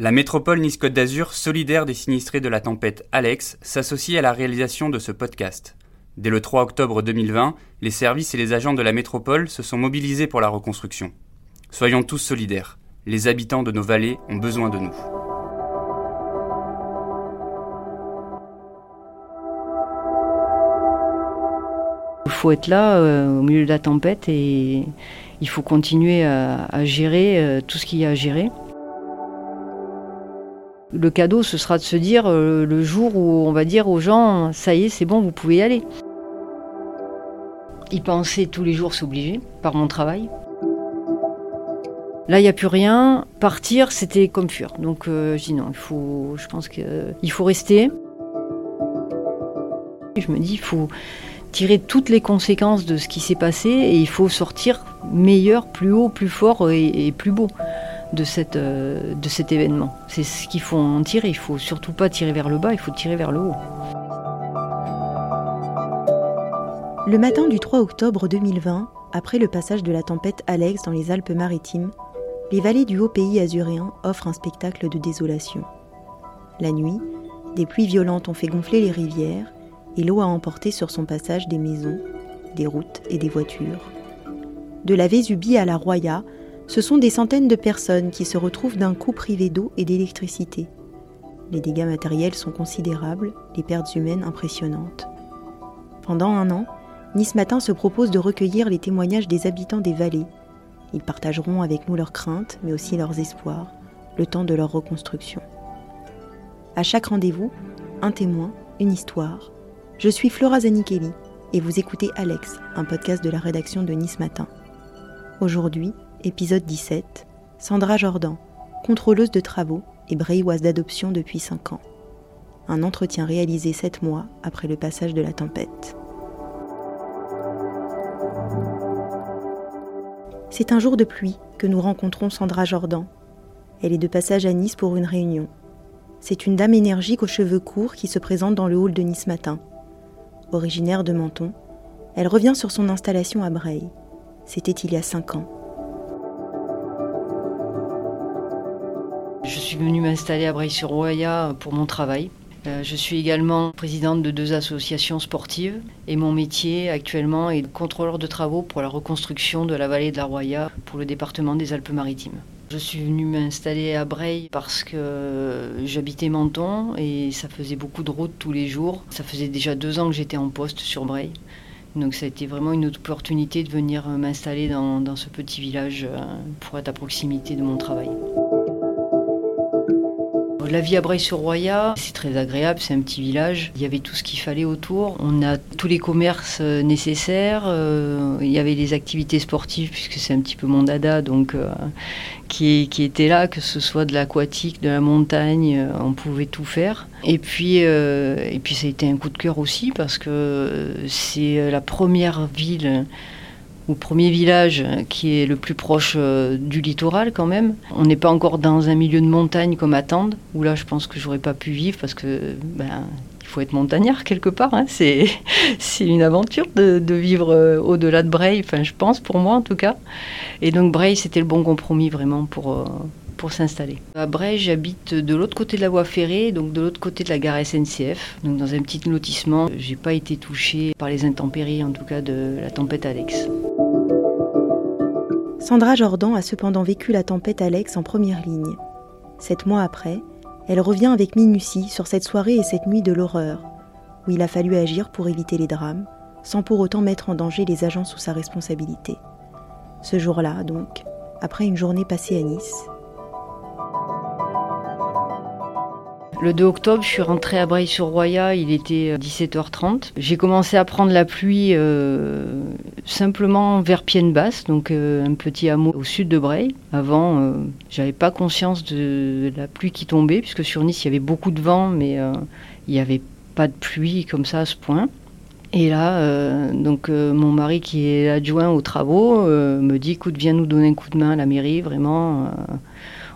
La métropole Nice-Côte d'Azur, solidaire des sinistrés de la tempête Alex, s'associe à la réalisation de ce podcast. Dès le 3 octobre 2020, les services et les agents de la métropole se sont mobilisés pour la reconstruction. Soyons tous solidaires. Les habitants de nos vallées ont besoin de nous. Il faut être là euh, au milieu de la tempête et il faut continuer à, gérer euh, tout ce qu'il y a à gérer. Le cadeau, ce sera de se dire euh, le jour où on va dire aux gens, ça y est, c'est bon, vous pouvez y aller. Y penser tous les jours, c'est obligé, par mon travail. Là, il n'y a plus rien. Partir, c'était comme fuir. Donc, je dis non, il faut, je pense qu'il faut rester. Je me dis, il faut, tirer toutes les conséquences de ce qui s'est passé et il faut sortir meilleur, plus haut, plus fort et, plus beau de, cette, euh, de cet événement. C'est ce qu'il faut en tirer. Il faut surtout pas tirer vers le bas, il faut tirer vers le haut. Le matin du 3 octobre 2020, après le passage de la tempête Alex dans les Alpes-Maritimes, les vallées du haut pays azuréen offrent un spectacle de désolation. La nuit, des pluies violentes ont fait gonfler les rivières et l'eau a emporté sur son passage des maisons, des routes et des voitures. De la Vésubie à la Roya, ce sont des centaines de personnes qui se retrouvent d'un coup privées d'eau et d'électricité. Les dégâts matériels sont considérables, les pertes humaines impressionnantes. Pendant un an, Nice Matin se propose de recueillir les témoignages des habitants des vallées. Ils partageront avec nous leurs craintes, mais aussi leurs espoirs, le temps de leur reconstruction. À chaque rendez-vous, un témoin, une histoire, je suis Flora Zanichelli et vous écoutez Alex, un podcast de la rédaction de Nice Matin. Aujourd'hui, épisode 17, Sandra Jordan, contrôleuse de travaux et brailloise d'adoption depuis 5 ans. Un entretien réalisé 7 mois après le passage de la tempête. C'est un jour de pluie que nous rencontrons Sandra Jordan. Elle est de passage à Nice pour une réunion. C'est une dame énergique aux cheveux courts qui se présente dans le hall de Nice Matin. Originaire de Menton, elle revient sur son installation à Breil. C'était il y a cinq ans. Suis venue m'installer à Breil-sur-Roya pour mon travail. Euh, je suis également présidente de deux associations sportives et mon métier actuellement est contrôleur de travaux pour la reconstruction de la vallée de la Roya pour le département des Alpes-Maritimes. Je suis venue m'installer à Breil parce que j'habitais Menton et ça faisait beaucoup de routes tous les jours. Ça faisait déjà deux ans que j'étais en poste sur Breil. Donc ça a été vraiment une opportunité de venir m'installer dans, dans ce petit village euh, pour être à proximité de mon travail. La vie à Breil-sur-Roya, c'est très agréable, c'est un petit village. Il y avait tout ce qu'il fallait autour. On a tous les commerces euh, nécessaires. Euh, il y avait les activités sportives, puisque c'est un petit peu mon dada, donc euh, qui, étaient là, que ce soit de l'aquatique, de la montagne, on pouvait tout faire. Et puis, et puis ça a été un coup de cœur aussi, parce que c'est la première ville au premier village qui est le plus proche euh, du littoral quand même. On n'est pas encore dans un milieu de montagne comme à où là je pense que j'aurais pas pu vivre parce que ben, il faut être montagnard quelque part. Hein. C'est, une aventure de, de vivre euh, au-delà de Breil, enfin je pense pour moi en tout cas. Et donc Breil c'était le bon compromis vraiment pour, euh, pour s'installer. À Breil, j'habite de l'autre côté de la voie ferrée, donc de l'autre côté de la gare SNCF, donc dans un petit lotissement. J'ai pas été touchée par les intempéries, en tout cas de la tempête Alex. Sandra Jordan a cependant vécu la tempête Alex en première ligne. Sept mois après, elle revient avec minutie sur cette soirée et cette nuit de l'horreur, où il a fallu agir pour éviter les drames, sans pour autant mettre en danger les agents sous sa responsabilité. Ce jour-là, donc, après une journée passée à Nice, Le 2 octobre, je suis rentrée à Breil-sur-Roya, il était 17h30. Euh, J'ai commencé à prendre la pluie euh, simplement vers Pienne-Basse, donc euh, un petit hameau au sud de Breil. Avant, euh, j'avais pas conscience de la pluie qui tombait, puisque sur Nice, il y avait beaucoup de vent, mais il n'y avait pas de pluie comme ça à ce point. Et là, donc mon mari qui est adjoint aux travaux me dit, écoute, viens nous donner un coup de main à la mairie, vraiment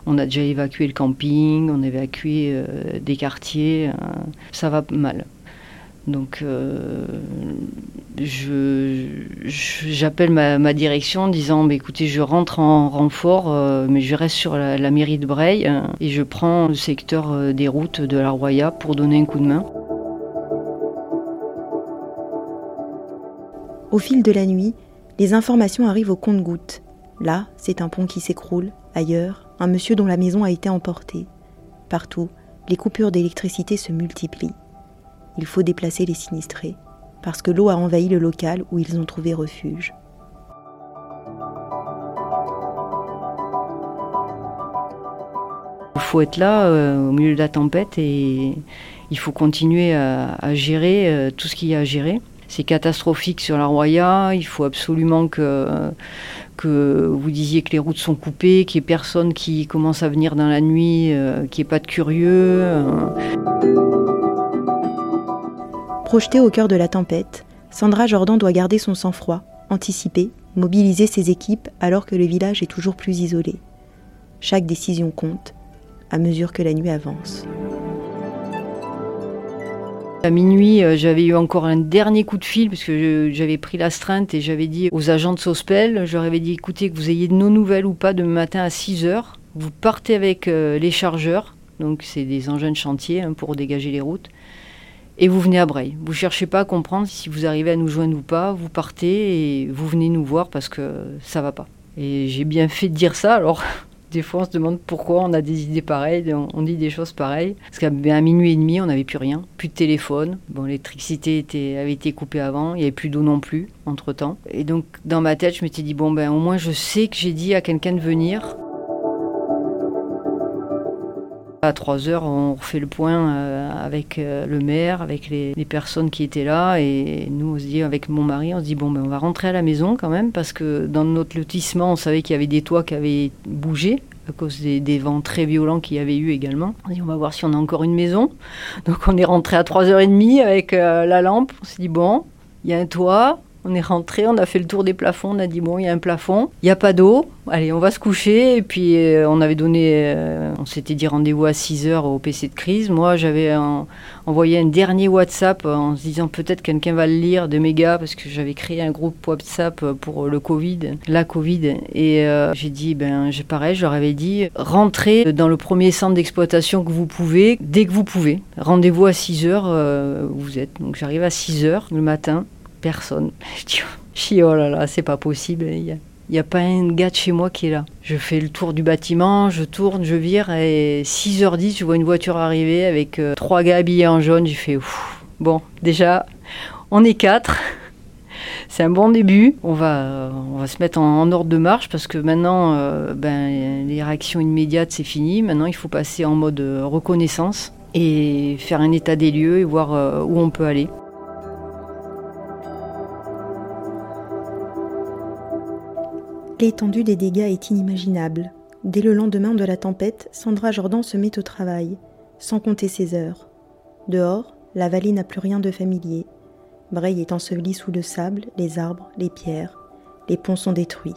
on a déjà évacué le camping, on a évacué euh, des quartiers. Euh, ça va mal. Donc euh, j'appelle ma, direction en disant bah, écoutez, je rentre en renfort, euh, mais je reste sur la, mairie de Breil hein, et je prends le secteur euh, des routes de la Roya pour donner un coup de main. Au fil de la nuit, les informations arrivent au compte-gouttes. Là, c'est un pont qui s'écroule. Ailleurs, un monsieur dont la maison a été emportée. Partout, les coupures d'électricité se multiplient il faut déplacer les sinistrés, parce que l'eau a envahi le local où ils ont trouvé refuge. Il faut être là euh, au milieu de la tempête et il faut continuer à, gérer euh, tout ce qu'il y a à gérer. C'est catastrophique sur la Roya, il faut absolument que, que vous disiez que les routes sont coupées, qu'il n'y ait personne qui commence à venir dans la nuit, euh, qu'il n'y ait pas de curieux. Projetée au cœur de la tempête, Sandra Jordan doit garder son sang-froid, anticiper, mobiliser ses équipes alors que le village est toujours plus isolé. Chaque décision compte, à mesure que la nuit avance. À minuit, euh, j'avais eu encore un dernier coup de fil parce que j'avais pris l'astreinte et j'avais dit aux agents de Sospel, je leur avais dit écoutez, que vous ayez de nos nouvelles ou pas demain matin à 6 heures, vous partez avec euh, les chargeurs, donc c'est des engins de chantier hein, pour dégager les routes et vous venez à Breil. Vous cherchez pas à comprendre si vous arrivez à nous joindre ou pas, vous partez et vous venez nous voir parce que ça va pas. Et j'ai bien fait de dire ça, alors des fois on se demande pourquoi on a des idées pareilles, on, dit des choses pareilles. Parce qu'à minuit et demi, on n'avait plus rien, plus de téléphone. Bon, l'électricité avait été coupée avant, il n'y avait plus d'eau non plus entre temps. Et donc dans ma tête, je m'étais dit, bon ben au moins je sais que j'ai dit à quelqu'un de venir. À 3 heures, on refait le point euh, avec euh, le maire, avec les, personnes qui étaient là. Et nous, on se dit, avec mon mari, on se dit, bon, ben, on va rentrer à la maison quand même, parce que dans notre lotissement, on savait qu'il y avait des toits qui avaient bougé à cause des, vents très violents qu'il y avait eu également. On dit, on va voir si on a encore une maison. Donc on est rentré à 3h30 avec euh, la lampe. On s'est dit, bon, il y a un toit, on est rentré, on a fait le tour des plafonds, on a dit bon, il y a un plafond, il n'y a pas d'eau, allez, on va se coucher. Et puis euh, on avait donné, euh, on s'était dit rendez-vous à 6 heures au PC de crise. Moi, j'avais envoyé un dernier WhatsApp en se disant peut-être quelqu'un va le lire de méga parce que j'avais créé un groupe WhatsApp pour le Covid, la Covid. Et euh, j'ai dit, ben, j'ai pareil, je leur avais dit rentrez dans le premier centre d'exploitation que vous pouvez, dès que vous pouvez. Rendez-vous à 6 heures, vous êtes. Donc j'arrive à 6 heures le matin personne. Je dis, oh là là, c'est pas possible. Il n'y a, pas un gars de chez moi qui est là. Je fais le tour du bâtiment, je tourne, je vire, et 6h10, je vois une voiture arriver avec euh, trois gars habillés en jaune. J'ai fait, bon, déjà, on est quatre. C'est un bon début. On va, on va se mettre en, ordre de marche parce que maintenant, euh, ben, les réactions immédiates, c'est fini. Maintenant, il faut passer en mode euh, reconnaissance et faire un état des lieux et voir où on peut aller. L'étendue des dégâts est inimaginable. Dès le lendemain de la tempête, Sandra Jordan se met au travail, sans compter ses heures. Dehors, la vallée n'a plus rien de familier. Breil est enseveli sous le sable, les arbres, les pierres. Les ponts sont détruits.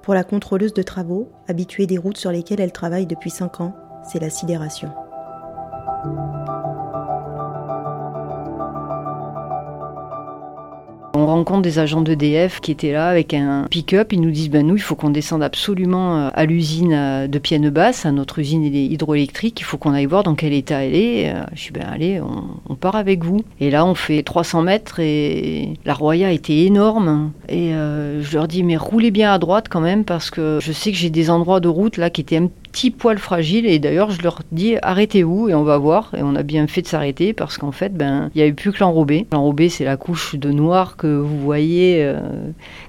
Pour la contrôleuse de travaux, habituée des routes sur lesquelles elle travaille depuis cinq ans, c'est la sidération. On rencontre des agents d'EDF qui étaient là avec un pick-up. Ils nous disent ben nous, il faut qu'on descende absolument euh, à l'usine euh, de Pienne-Basse, à notre usine hydroélectrique. Il faut qu'on aille voir dans quel état elle est. Euh, je suis ben allez, on, part avec vous. Et là, on fait 300 mètres et la Roya était énorme. Et je leur dis mais roulez bien à droite quand même parce que je sais que j'ai des endroits de route là qui étaient un petit poil fragile et d'ailleurs je leur dis arrêtez-vous et on va voir et on a bien fait de s'arrêter parce qu'en fait ben il n'y avait plus que l'enrobé. L'enrobé c'est la couche de noir que vous voyez euh,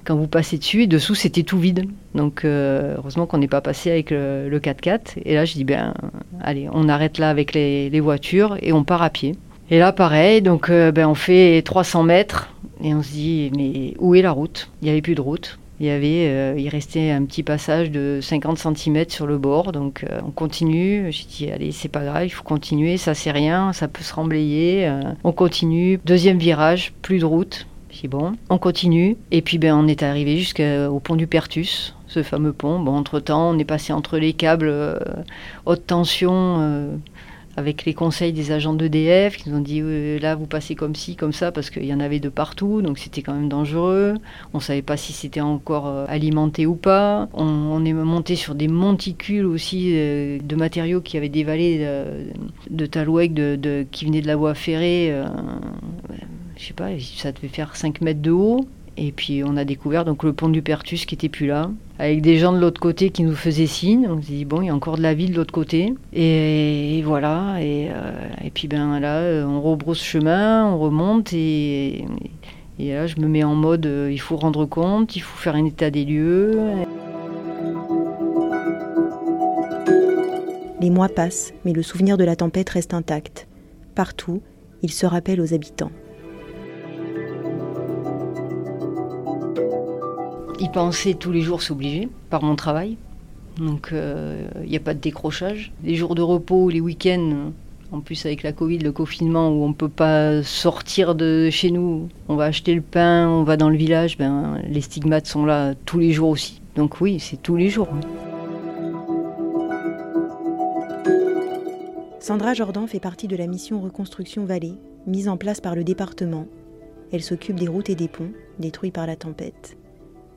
quand vous passez dessus et dessous c'était tout vide. Donc euh, heureusement qu'on n'est pas passé avec le, 4x4 et là je dis ben allez on arrête là avec les, voitures et on part à pied. Et là pareil donc euh, ben on fait 300 mètres et on se dit mais où est la route? Il n'y avait plus de route. Il y avait, euh, il restait un petit passage de 50 cm sur le bord, donc euh, on continue. J'ai dit allez, c'est pas grave, il faut continuer, ça c'est rien, ça peut se remblayer. On continue. Deuxième virage, plus de route. J'ai bon, on continue. Et puis ben on est arrivé jusqu'au pont du Pertus, ce fameux pont. Bon, entre temps, on est passé entre les câbles haute tension avec les conseils des agents d'EDF qui nous ont dit là vous passez comme ci, comme ça, parce qu'il y en avait de partout, donc c'était quand même dangereux. On ne savait pas si c'était encore euh, alimenté ou pas. On, est monté sur des monticules aussi euh, de matériaux qui avaient des vallées de, Talouec de, qui venaient de la voie ferrée. je sais pas, ça devait faire 5 mètres de haut. Et puis on a découvert donc le pont du Pertus qui était plus là, avec des gens de l'autre côté qui nous faisaient signe. On s'est dit bon, il y a encore de la vie de l'autre côté. Et, voilà. Et, euh, puis ben là, euh, on rebrousse chemin, on remonte et, et là, je me mets en mode euh, il faut rendre compte, il faut faire un état des lieux. Les mois passent, mais le souvenir de la tempête reste intact. Partout, il se rappelle aux habitants. Y penser tous les jours, c'est obligé, par mon travail. Donc il euh, n'y a pas de décrochage. Les jours de repos, les week-ends, en plus avec la Covid, le confinement, où on ne peut pas sortir de chez nous, on va acheter le pain, on va dans le village, ben, les stigmates sont là tous les jours aussi. Donc oui, c'est tous les jours. Sandra Jordan fait partie de la mission Reconstruction Vallée, mise en place par le département. Elle s'occupe des routes et des ponts, détruits par la tempête.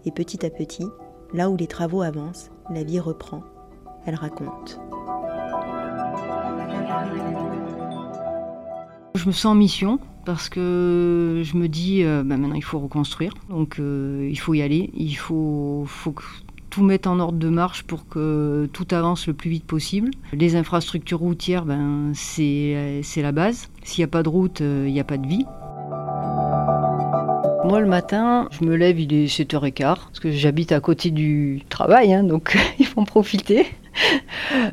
Et petit à petit, là où les travaux avancent, la vie reprend. Elle raconte. Je me sens en mission parce que je me dis euh, bah, maintenant il faut reconstruire, donc euh, il faut y aller, il faut, faut tout mettre en ordre de marche pour que tout avance le plus vite possible. Les infrastructures routières, ben, c'est la base. S'il n'y a pas de route, euh, il n'y a pas de vie. Moi, le matin, je me lève, il est 7h15, parce que j'habite à côté du travail, hein, donc il faut en profiter.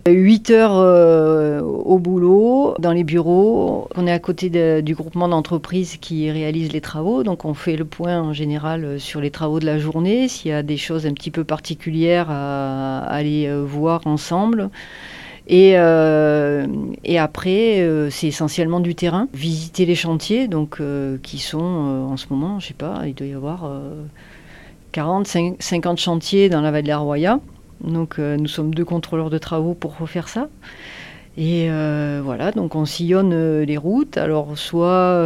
8 heures euh, au boulot, dans les bureaux. On est à côté du groupement d'entreprises qui réalise les travaux. Donc on fait le point en général euh, sur les travaux de la journée, s'il y a des choses un petit peu particulières à aller euh, voir ensemble. Et, euh, et après, euh, c'est essentiellement du terrain. Visiter les chantiers, donc euh, qui sont en ce moment, je sais pas, il doit y avoir 40, 50 chantiers dans la vallée de la Roya. Donc nous sommes deux contrôleurs de travaux pour refaire ça. Et voilà, donc on sillonne les routes, alors soit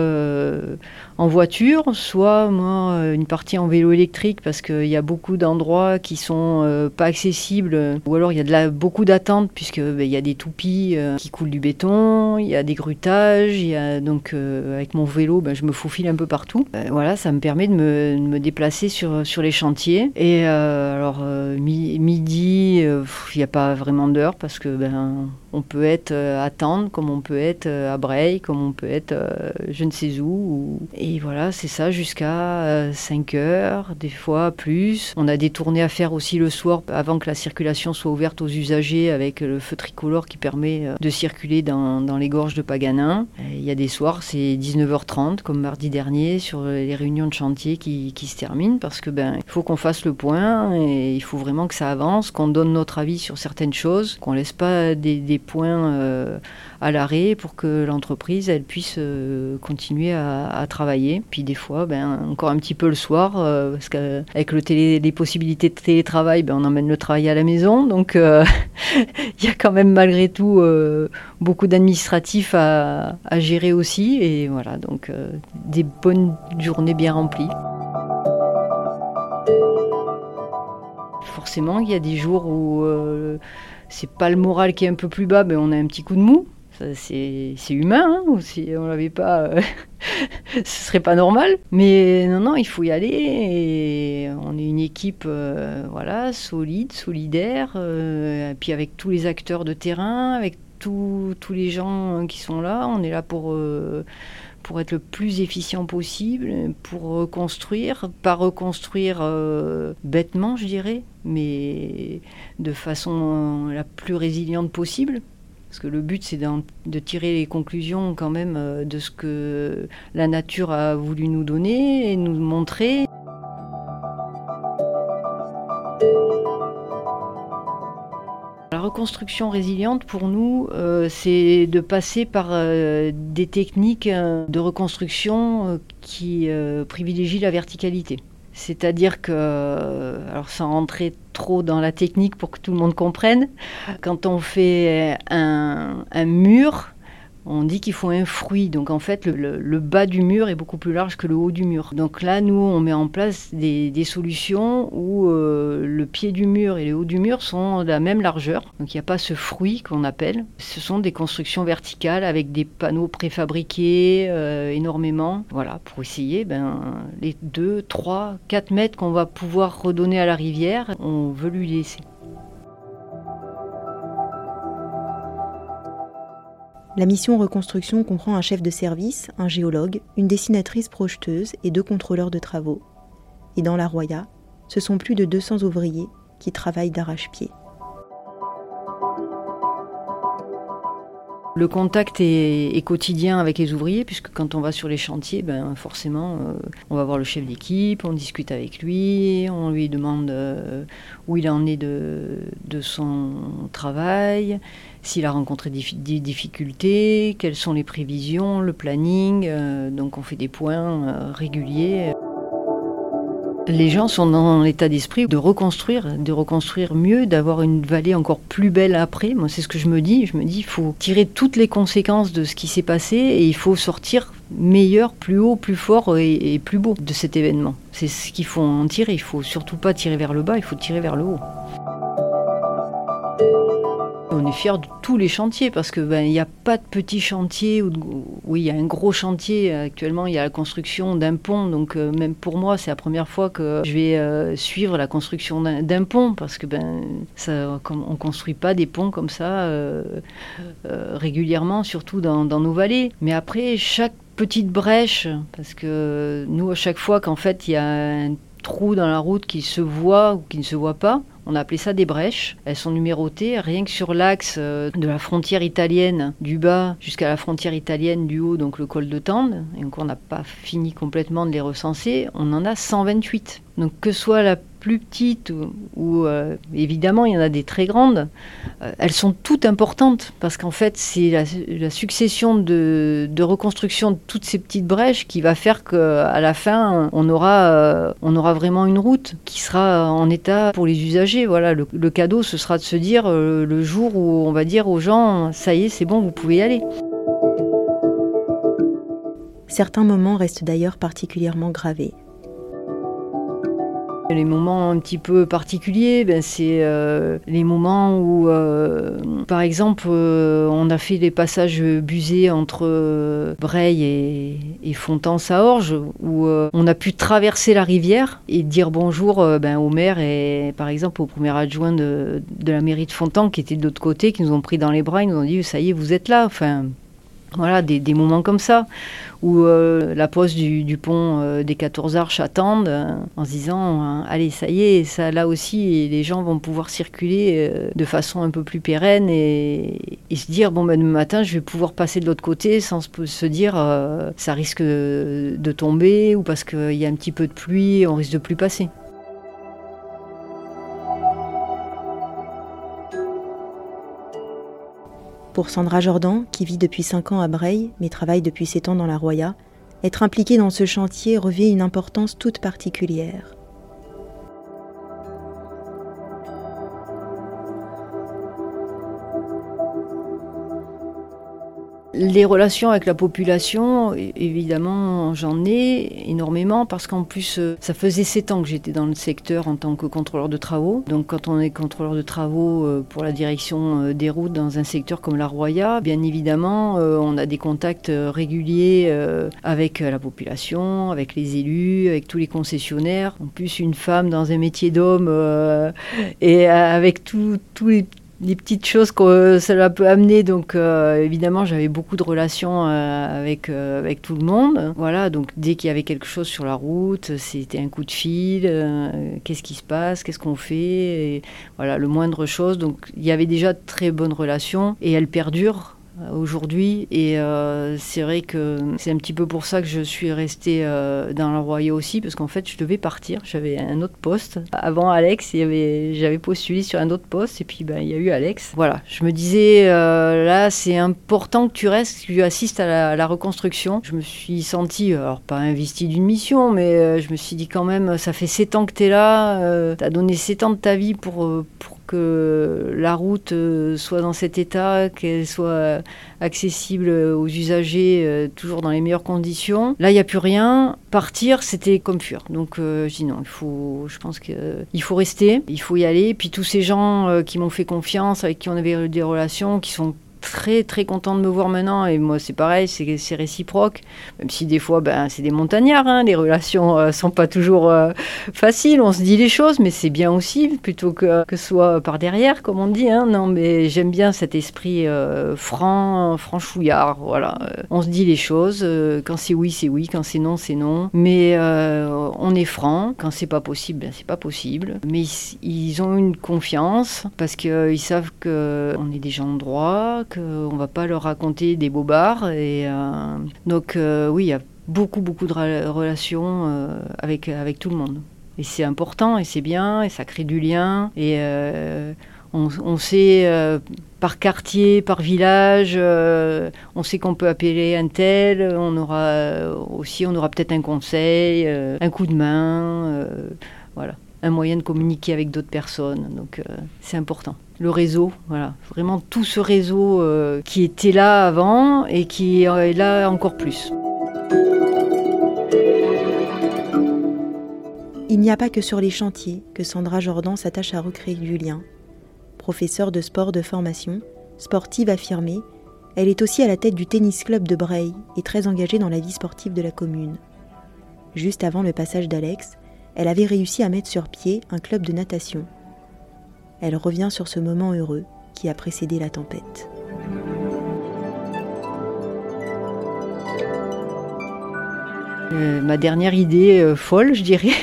en voiture, soit moi euh, une partie en vélo électrique parce qu'il y a beaucoup d'endroits qui sont euh, pas accessibles ou alors il y a beaucoup d'attentes puisque ben, il y a des toupies euh, qui coulent du béton, il y a des grutages, donc avec mon vélo ben, je me faufile un peu partout. voilà, ça me permet de me, déplacer sur, les chantiers. Et alors midi, il n'y a pas vraiment d'heure parce que ben on peut être à Tende, comme on peut être à Breil, comme on peut être je ne sais où. Voilà, c'est ça jusqu'à 5 euh, heures, des fois plus. On a des tournées à faire aussi le soir avant que la circulation soit ouverte aux usagers avec le feu tricolore qui permet euh, de circuler dans, les gorges de Paganin. Il y a des soirs, c'est 19h30 comme mardi dernier sur les réunions de chantier qui, se terminent parce que ben il faut qu'on fasse le point et il faut vraiment que ça avance, qu'on donne notre avis sur certaines choses, qu'on laisse pas des, points euh, à l'arrêt pour que l'entreprise elle puisse continuer à, à puis des fois, ben, encore un petit peu le soir, euh, parce qu'avec le les possibilités de télétravail, ben, on emmène le travail à la maison. Donc euh, il y a quand même malgré tout euh, beaucoup d'administratifs à, à, gérer aussi. Et voilà, donc des bonnes journées bien remplies. Forcément, il y a des jours où c'est pas le moral qui est un peu plus bas, mais on a un petit coup de mou c'est humain, hein, si on l'avait pas, euh, ce serait pas normal. Mais non, non, il faut y aller. On est une équipe, euh, voilà, solide, solidaire, euh, puis avec tous les acteurs de terrain, avec tous les gens qui sont là, on est là pour pour être le plus efficient possible, pour reconstruire, pas reconstruire bêtement, je dirais, mais de façon la plus résiliente possible. Parce que le but, c'est de tirer les conclusions quand même euh, de ce que la nature a voulu nous donner et nous montrer. La reconstruction résiliente, pour nous, euh, c'est de passer par euh, des techniques de reconstruction qui privilégient la verticalité. C'est-à-dire que, alors sans rentrer dans la technique pour que tout le monde comprenne, quand on fait un, mur, On dit qu'il faut un fruit, donc en fait le, bas du mur est beaucoup plus large que le haut du mur. Donc là, nous, on met en place des, solutions où euh, le pied du mur et le haut du mur sont de la même largeur. Donc il n'y a pas ce fruit qu'on appelle. Ce sont des constructions verticales avec des panneaux préfabriqués euh, énormément. Voilà, pour essayer ben, les 2, 3, 4 mètres qu'on va pouvoir redonner à la rivière, on veut lui laisser. La mission reconstruction comprend un chef de service, un géologue, une dessinatrice projeteuse et deux contrôleurs de travaux. Et dans la Roya, ce sont plus de 200 ouvriers qui travaillent d'arrache-pied. Le contact est, quotidien avec les ouvriers, puisque quand on va sur les chantiers, ben forcément, euh, on va voir le chef d'équipe, on discute avec lui, on lui demande euh, où il en est de, de son travail, s'il a rencontré des, difficultés, quelles sont les prévisions, le planning. Euh, donc on fait des points euh, réguliers. Les gens sont dans l'état d'esprit de reconstruire, de reconstruire mieux, d'avoir une vallée encore plus belle après. Moi, c'est ce que je me dis. Je me dis, il faut tirer toutes les conséquences de ce qui s'est passé et il faut sortir meilleur, plus haut, plus fort et, plus beau de cet événement. C'est ce qu'il faut en tirer. Il faut surtout pas tirer vers le bas, il faut tirer vers le haut. Fiers de tous les chantiers parce que ben il n'y a pas de petits chantiers ou oui il y a un gros chantier actuellement il y a la construction d'un pont donc euh, même pour moi c'est la première fois que je vais euh, suivre la construction d'un pont parce que ben ça on construit pas des ponts comme ça euh, régulièrement surtout dans nos vallées. Mais après chaque petite brèche parce que nous à chaque fois qu'en fait il y a un trou dans la route qui se voit ou qui ne se voit pas on a appelé ça des brèches. Elles sont numérotées. Rien que sur l'axe euh, de la frontière italienne du bas jusqu'à la frontière italienne du haut, donc le col de Tende, et on n'a pas fini complètement de les recenser, on en a 128. Donc que soit la plus petite ou, euh, évidemment il y en a des très grandes, euh, elles sont toutes importantes parce qu'en fait c'est la, succession de, reconstruction de toutes ces petites brèches qui va faire qu'à la fin on aura, euh, on aura vraiment une route qui sera en état pour les usagers. Voilà, le cadeau ce sera de se dire le jour où on va dire aux gens ça y est c'est bon vous pouvez y aller. Certains moments restent d'ailleurs particulièrement gravés. Les moments un petit peu particuliers, ben, c'est euh, les moments où, euh, par exemple, euh, on a fait les passages busés entre Breil et, et Fontan-Saorge, où on a pu traverser la rivière et dire bonjour ben, au maire et, par exemple, au premier adjoint de, de la mairie de Fontan qui était de l'autre côté, qui nous ont pris dans les bras, ils nous ont dit ça y est, vous êtes là. Enfin, voilà, des, moments comme ça, où euh, la poste du, pont euh, des 14 arches attendent euh, en se disant allez, ça y est, ça là aussi, les gens vont pouvoir circuler de façon un peu plus pérenne et, se dire bon, ben, demain matin, je vais pouvoir passer de l'autre côté sans se, dire ça risque de tomber ou parce qu'il y a un petit peu de pluie, on risque de plus passer. Pour Sandra Jordan, qui vit depuis 5 ans à Breil, mais travaille depuis 7 ans dans la Roya, être impliquée dans ce chantier revêt une importance toute particulière. Les relations avec la population, évidemment, j'en ai énormément parce qu'en plus, euh, ça faisait sept ans que j'étais dans le secteur en tant que contrôleur de travaux. Donc, quand on est contrôleur de travaux euh, pour la direction euh, des routes dans un secteur comme la Roya, bien évidemment, on a des contacts réguliers avec la population, avec les élus, avec tous les concessionnaires. En plus, une femme dans un métier d'homme et avec tous les les petites choses que cela peut amener. Donc euh, évidemment, j'avais beaucoup de relations euh, avec, euh, avec tout le monde. Voilà, donc dès qu'il y avait quelque chose sur la route, c'était un coup de fil. Qu'est-ce qui se passe Qu'est-ce qu'on fait Voilà, le moindre chose. Donc il y avait déjà de très bonnes relations et elles perdurent euh, aujourd'hui. Et euh, c'est vrai que c'est un petit peu pour ça que je suis restée euh, dans le Royaume aussi, parce qu'en fait, je devais partir. J'avais un autre poste. Avant Alex, j'avais postulé sur un autre poste, et puis ben, il y a eu Alex. Voilà, je me disais, là, c'est important que tu restes, que tu assistes à la, reconstruction. Je me suis sentie, alors pas investie d'une mission, mais je me suis dit quand même, ça fait 7 ans que tu es là, tu as donné 7 ans de ta vie pour que la route euh, soit dans cet état, qu'elle soit accessible aux usagers euh, toujours dans les meilleures conditions. Là, il n'y a plus rien. Partir, c'était comme fuir. Donc, je dis non, il faut, je pense qu'il faut rester, il faut y aller. Puis tous ces gens qui m'ont fait confiance, avec qui on avait des relations, qui sont très très content de me voir maintenant et moi c'est pareil, c'est réciproque. Même si des fois ben, c'est des montagnards, hein, les relations euh, sont pas toujours euh, faciles, on se dit les choses, mais c'est bien aussi plutôt que ce soit par derrière comme on dit. Hein. Non mais j'aime bien cet esprit euh, franc, franchouillard. Voilà, on se dit les choses. quand c'est oui c'est oui, quand c'est non c'est non. Mais on est franc. Quand c'est pas possible, ben, c'est pas possible. Mais ils, ont une confiance parce qu'ils savent que on est des gens droits on va pas leur raconter des bobards. Et, euh, donc euh, oui, il y a beaucoup, beaucoup de relations euh, avec, avec tout le monde. Et c'est important, et c'est bien, et ça crée du lien. Et on, sait par quartier, par village, on sait qu'on peut appeler un tel. On aura aussi, on aura peut-être un conseil, un coup de main, voilà, un moyen de communiquer avec d'autres personnes. Donc c'est important le réseau, voilà, vraiment tout ce réseau euh, qui était là avant et qui est là encore plus. Il n'y a pas que sur les chantiers que Sandra Jordan s'attache à recréer du lien. Professeure de sport de formation, sportive affirmée, elle est aussi à la tête du tennis club de Breil et très engagée dans la vie sportive de la commune. Juste avant le passage d'Alex, elle avait réussi à mettre sur pied un club de natation elle revient sur ce moment heureux qui a précédé la tempête. Euh, ma dernière idée euh, folle, je dirais,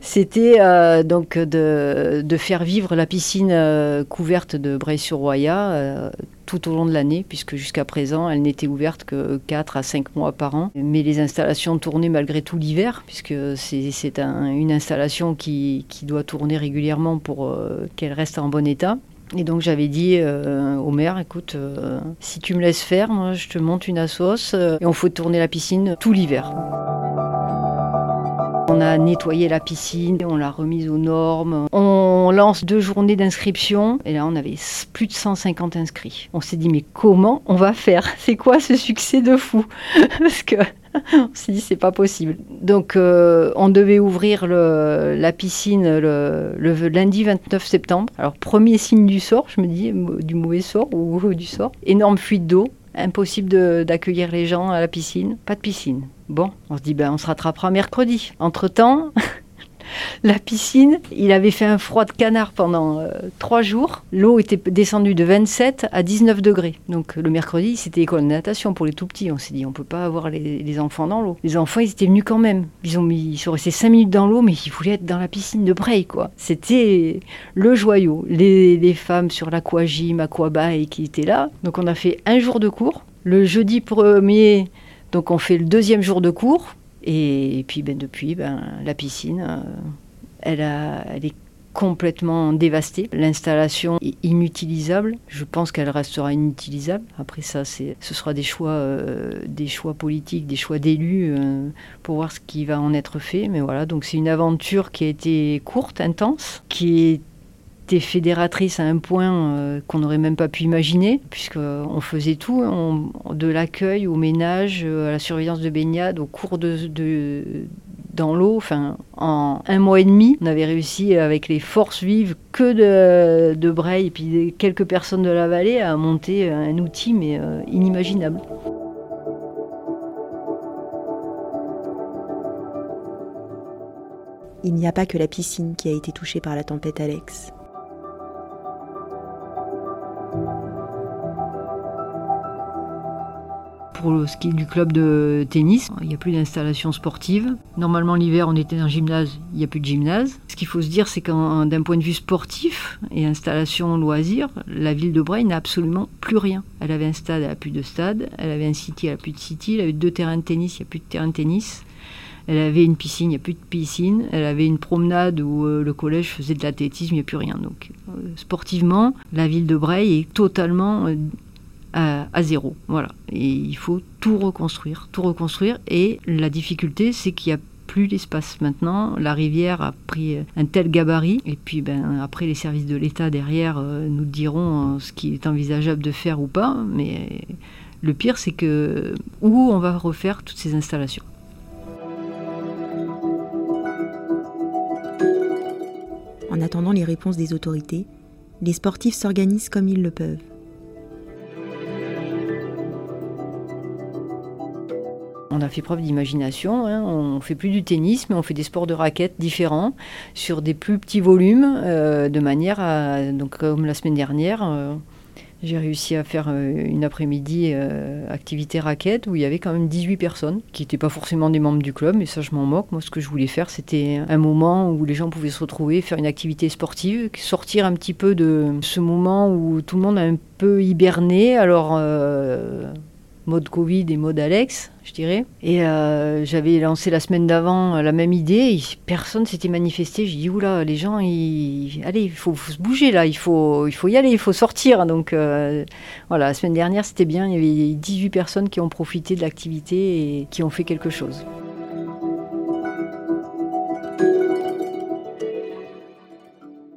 c'était euh, donc de, faire vivre la piscine couverte de Breil-sur-Roya tout au long de l'année, puisque jusqu'à présent, elle n'était ouverte que 4 à 5 mois par an. Mais les installations tournaient malgré tout l'hiver, puisque c'est une installation qui, doit tourner régulièrement pour euh, qu'elle reste en bon état. Et donc j'avais dit euh, au maire, écoute, euh, si tu me laisses faire, moi je te monte une assos et on faut tourner la piscine tout l'hiver. On a nettoyé la piscine, on l'a remise aux normes. On lance deux journées d'inscription et là on avait plus de 150 inscrits. On s'est dit mais comment on va faire? C'est quoi ce succès de fou? Parce que on s'est dit c'est pas possible. Donc euh, on devait ouvrir la piscine le, lundi 29 septembre. Alors premier signe du sort, je me dis du mauvais sort ou du sort. Énorme fuite d'eau, impossible d'accueillir les gens à la piscine, pas de piscine. Bon, on se dit, ben, on se rattrapera mercredi. Entre-temps, la piscine, il avait fait un froid de canard pendant euh, trois jours. L'eau était descendue de 27 à 19 degrés. Donc le mercredi, c'était école de natation pour les tout petits. On s'est dit, on peut pas avoir les, enfants dans l'eau. Les enfants, ils étaient venus quand même. Ils, ont ils sont restés 5 minutes dans l'eau, mais ils voulaient être dans la piscine de Bray, quoi. C'était le joyau. Les, les femmes sur l'aquagym, aquabay qui étaient là. Donc on a fait un jour de cours. Le jeudi premier, donc on fait le deuxième jour de cours. Et, puis ben, depuis, ben, la piscine, euh, elle, a, elle est complètement dévastée. L'installation est inutilisable. Je pense qu'elle restera inutilisable. Après ça, ce sera des choix, euh, des choix politiques, des choix d'élus euh, pour voir ce qui va en être fait. Mais voilà, donc c'est une aventure qui a été courte, intense, qui est fédératrice à un point euh, qu'on n'aurait même pas pu imaginer, puisqu'on faisait tout, de l'accueil au ménage, euh, à la surveillance de baignade, au cours de, dans l'eau. Enfin, en un mois et demi, on avait réussi avec les forces vives que de, de et puis quelques personnes de la vallée à monter un outil mais euh, inimaginable. Il n'y a pas que la piscine qui a été touchée par la tempête Alex. Pour ce qui est du club de tennis, il n'y a plus d'installation sportive. Normalement, l'hiver, on était dans un gymnase, il n'y a plus de gymnase. Ce qu'il faut se dire, c'est qu'un d'un point de vue sportif et installation loisir, la ville de Bray n'a absolument plus rien. Elle avait un stade, elle n'a plus de stade. Elle avait un city, elle n'a plus de city. Elle avait deux terrains de tennis, il n'y a plus de terrain de tennis. Elle avait une piscine, il n'y a plus de piscine. Elle avait une promenade où euh, le collège faisait de l'athlétisme, il n'y a plus rien. Donc, euh, sportivement, la ville de Bray est totalement euh, à, zéro. Voilà. Et il faut tout reconstruire, tout reconstruire. Et la difficulté, c'est qu'il n'y a plus l'espace maintenant. La rivière a pris un tel gabarit. Et puis ben, après, les services de l'État derrière euh, nous diront ce qui est envisageable de faire ou pas. Mais le pire, c'est que où on va refaire toutes ces installations. En attendant les réponses des autorités, les sportifs s'organisent comme ils le peuvent. Fait preuve d'imagination. Hein. On fait plus du tennis, mais on fait des sports de raquettes différents sur des plus petits volumes, euh, de manière à, donc comme la semaine dernière, euh, j'ai réussi à faire euh, une après-midi activité raquette où il y avait quand même 18 personnes qui n'étaient pas forcément des membres du club, mais ça je m'en moque. Moi, ce que je voulais faire, c'était un moment où les gens pouvaient se retrouver, faire une activité sportive, sortir un petit peu de ce moment où tout le monde a un peu hiberné. Alors mode Covid et mode Alex, je dirais. Et euh, j'avais lancé la semaine d'avant euh, la même idée, et personne s'était manifesté. J'ai dit, oula, les gens, allez, il faut, se bouger là, il faut, il faut y aller, il faut sortir. Donc euh, voilà, la semaine dernière, c'était bien, il y avait 18 personnes qui ont profité de l'activité et qui ont fait quelque chose.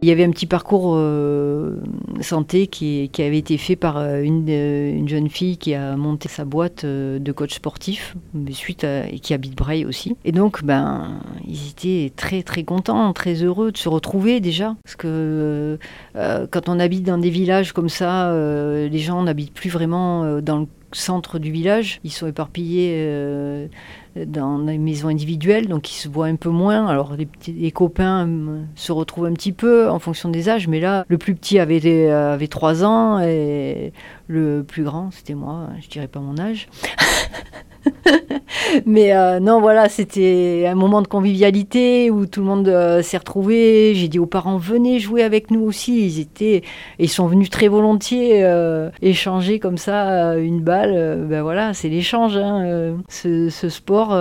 Il y avait un petit parcours euh, santé qui, avait été fait par euh, euh, une, jeune fille qui a monté sa boîte de coach sportif, suite et qui habite Breil aussi. Et donc, ben, ils étaient très très contents, très heureux de se retrouver déjà, parce que quand on habite dans des villages comme ça, les gens n'habitent plus vraiment dans le centre du village. Ils sont éparpillés dans des maisons individuelles, donc ils se voient un peu moins. Alors les, copains euh, se retrouvent un petit peu en fonction des âges, mais là, le plus petit avait, euh, avait 3 ans et le plus grand, c'était moi, je dirais pas mon âge. Mais euh, non, voilà, c'était un moment de convivialité où tout le monde euh, s'est retrouvé. J'ai dit aux parents, venez jouer avec nous aussi. Ils étaient, ils sont venus très volontiers euh, échanger comme ça une balle. ben voilà, c'est l'échange, hein, ce, ce, sport.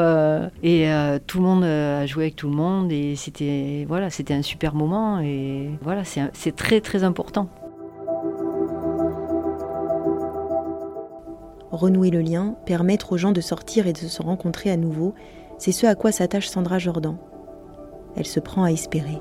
et tout le monde a joué avec tout le monde et c'était, voilà, c'était un super moment. Et voilà, c'est très très important. Renouer le lien, permettre aux gens de sortir et de se rencontrer à nouveau, c'est ce à quoi s'attache Sandra Jordan. Elle se prend à espérer.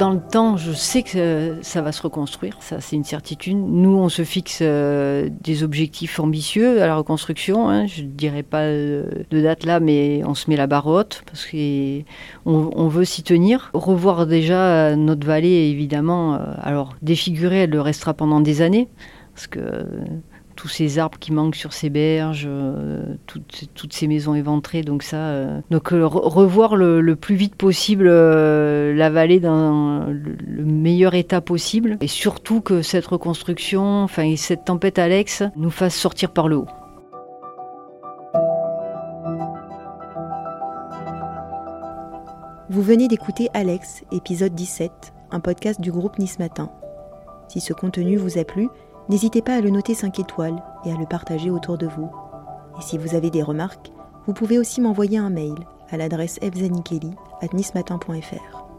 Dans le temps, je sais que ça va se reconstruire, ça c'est une certitude. Nous, on se fixe euh, des objectifs ambitieux à la reconstruction. Hein. Je ne dirais pas euh, de date là, mais on se met la barre haute parce qu'on on veut s'y tenir. Revoir déjà notre vallée, évidemment. Euh, alors, défigurée, elle le restera pendant des années parce que tous ces arbres qui manquent sur ces berges, euh, toutes, ces maisons éventrées. Donc ça, euh, donc euh, revoir le, plus vite possible la vallée dans le, meilleur état possible, et surtout que cette reconstruction, enfin cette tempête Alex, nous fasse sortir par le haut. Vous venez d'écouter Alex, épisode 17, un podcast du groupe Nice Matin. Si ce contenu vous a plu, N'hésitez pas à le noter 5 étoiles et à le partager autour de vous. Et si vous avez des remarques, vous pouvez aussi m'envoyer un mail à l'adresse fzanikeli.nismatin.fr.